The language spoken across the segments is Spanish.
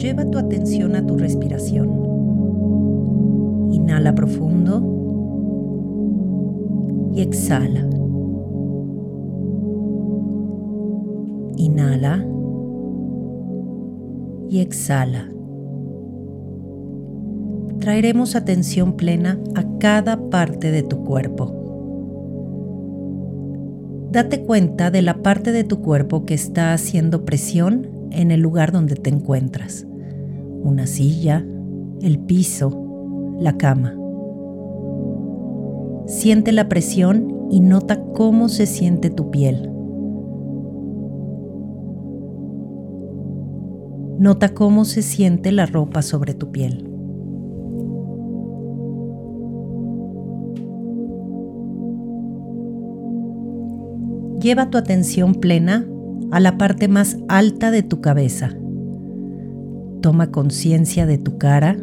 lleva tu atención a tu respiración. Inhala profundo y exhala. Inhala y exhala. Traeremos atención plena a cada parte de tu cuerpo. Date cuenta de la parte de tu cuerpo que está haciendo presión en el lugar donde te encuentras. Una silla, el piso, la cama. Siente la presión y nota cómo se siente tu piel. Nota cómo se siente la ropa sobre tu piel. Lleva tu atención plena a la parte más alta de tu cabeza. Toma conciencia de tu cara,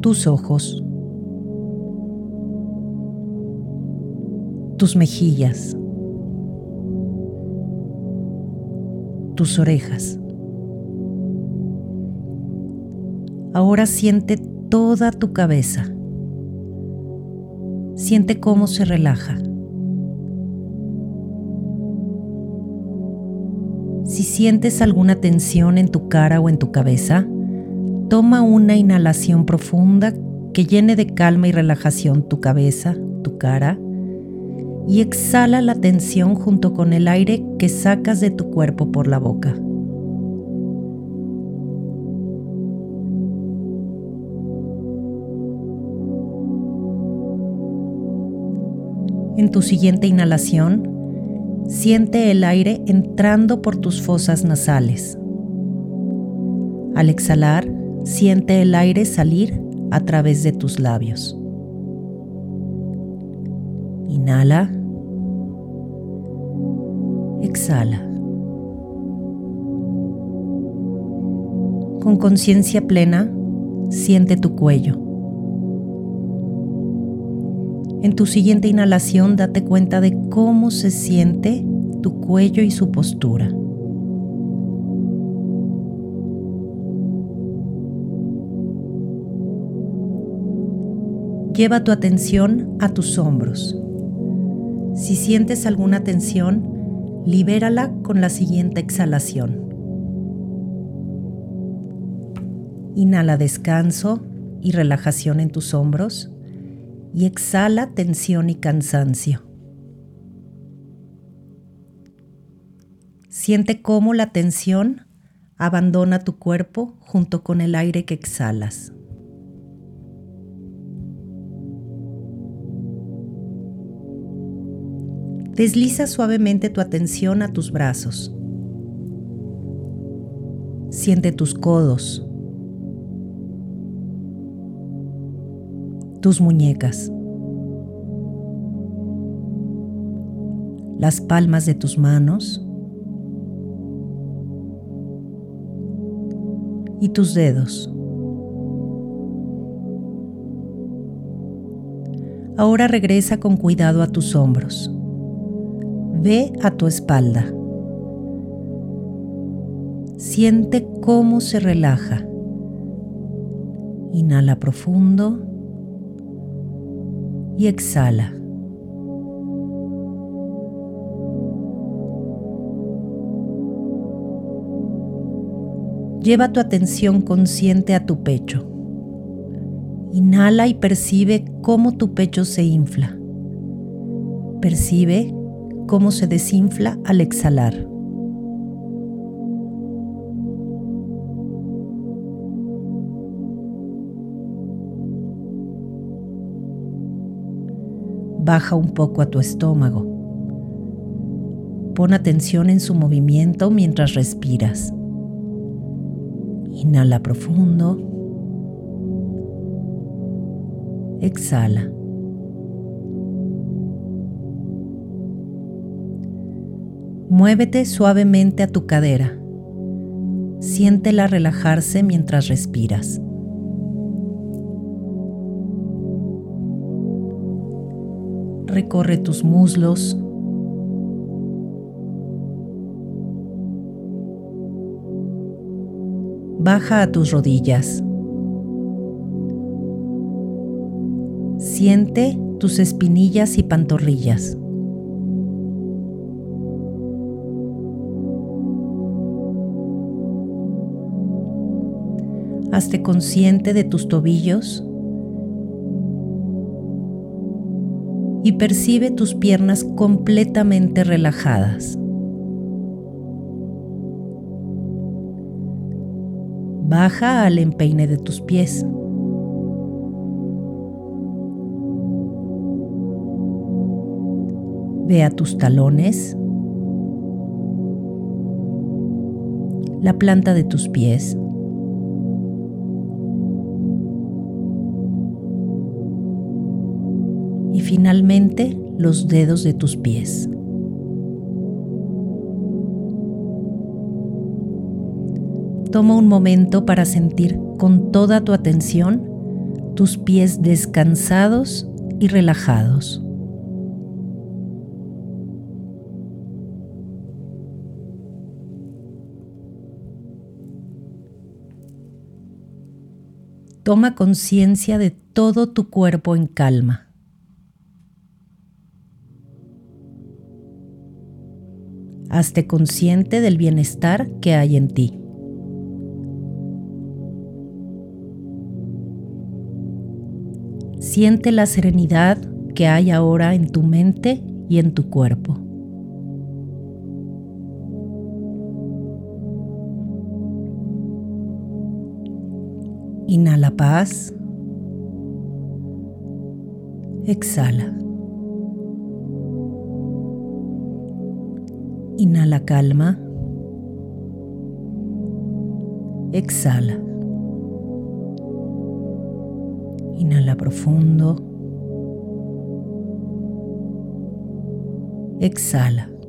tus ojos, tus mejillas, tus orejas. Ahora siente toda tu cabeza. Siente cómo se relaja. Si sientes alguna tensión en tu cara o en tu cabeza, toma una inhalación profunda que llene de calma y relajación tu cabeza, tu cara, y exhala la tensión junto con el aire que sacas de tu cuerpo por la boca. En tu siguiente inhalación, siente el aire entrando por tus fosas nasales. Al exhalar, siente el aire salir a través de tus labios. Inhala. Exhala. Con conciencia plena, siente tu cuello. En tu siguiente inhalación date cuenta de cómo se siente tu cuello y su postura. Lleva tu atención a tus hombros. Si sientes alguna tensión, libérala con la siguiente exhalación. Inhala descanso y relajación en tus hombros y exhala tensión y cansancio. Siente cómo la tensión abandona tu cuerpo junto con el aire que exhalas. Desliza suavemente tu atención a tus brazos. Siente tus codos, tus muñecas, las palmas de tus manos y tus dedos. Ahora regresa con cuidado a tus hombros. Ve a tu espalda. Siente cómo se relaja. Inhala profundo y exhala. Lleva tu atención consciente a tu pecho. Inhala y percibe cómo tu pecho se infla. Percibe cómo se desinfla al exhalar. Baja un poco a tu estómago. Pon atención en su movimiento mientras respiras. Inhala profundo. Exhala. Muévete suavemente a tu cadera. Siéntela relajarse mientras respiras. recorre tus muslos, baja a tus rodillas. Siente tus espinillas y pantorrillas. Hazte consciente de tus tobillos y percibe tus piernas completamente relajadas. Baja al empeine de tus pies. Ve a tus talones, la planta de tus pies. Finalmente los dedos de tus pies. Toma un momento para sentir con toda tu atención tus pies descansados y relajados. Toma conciencia de todo tu cuerpo en calma. Hazte consciente del bienestar que hay en ti. Siente la serenidad que hay ahora en tu mente y en tu cuerpo. Inhala paz. Exhala. Inhala calma. Exhala. Inhala profundo. Exhala.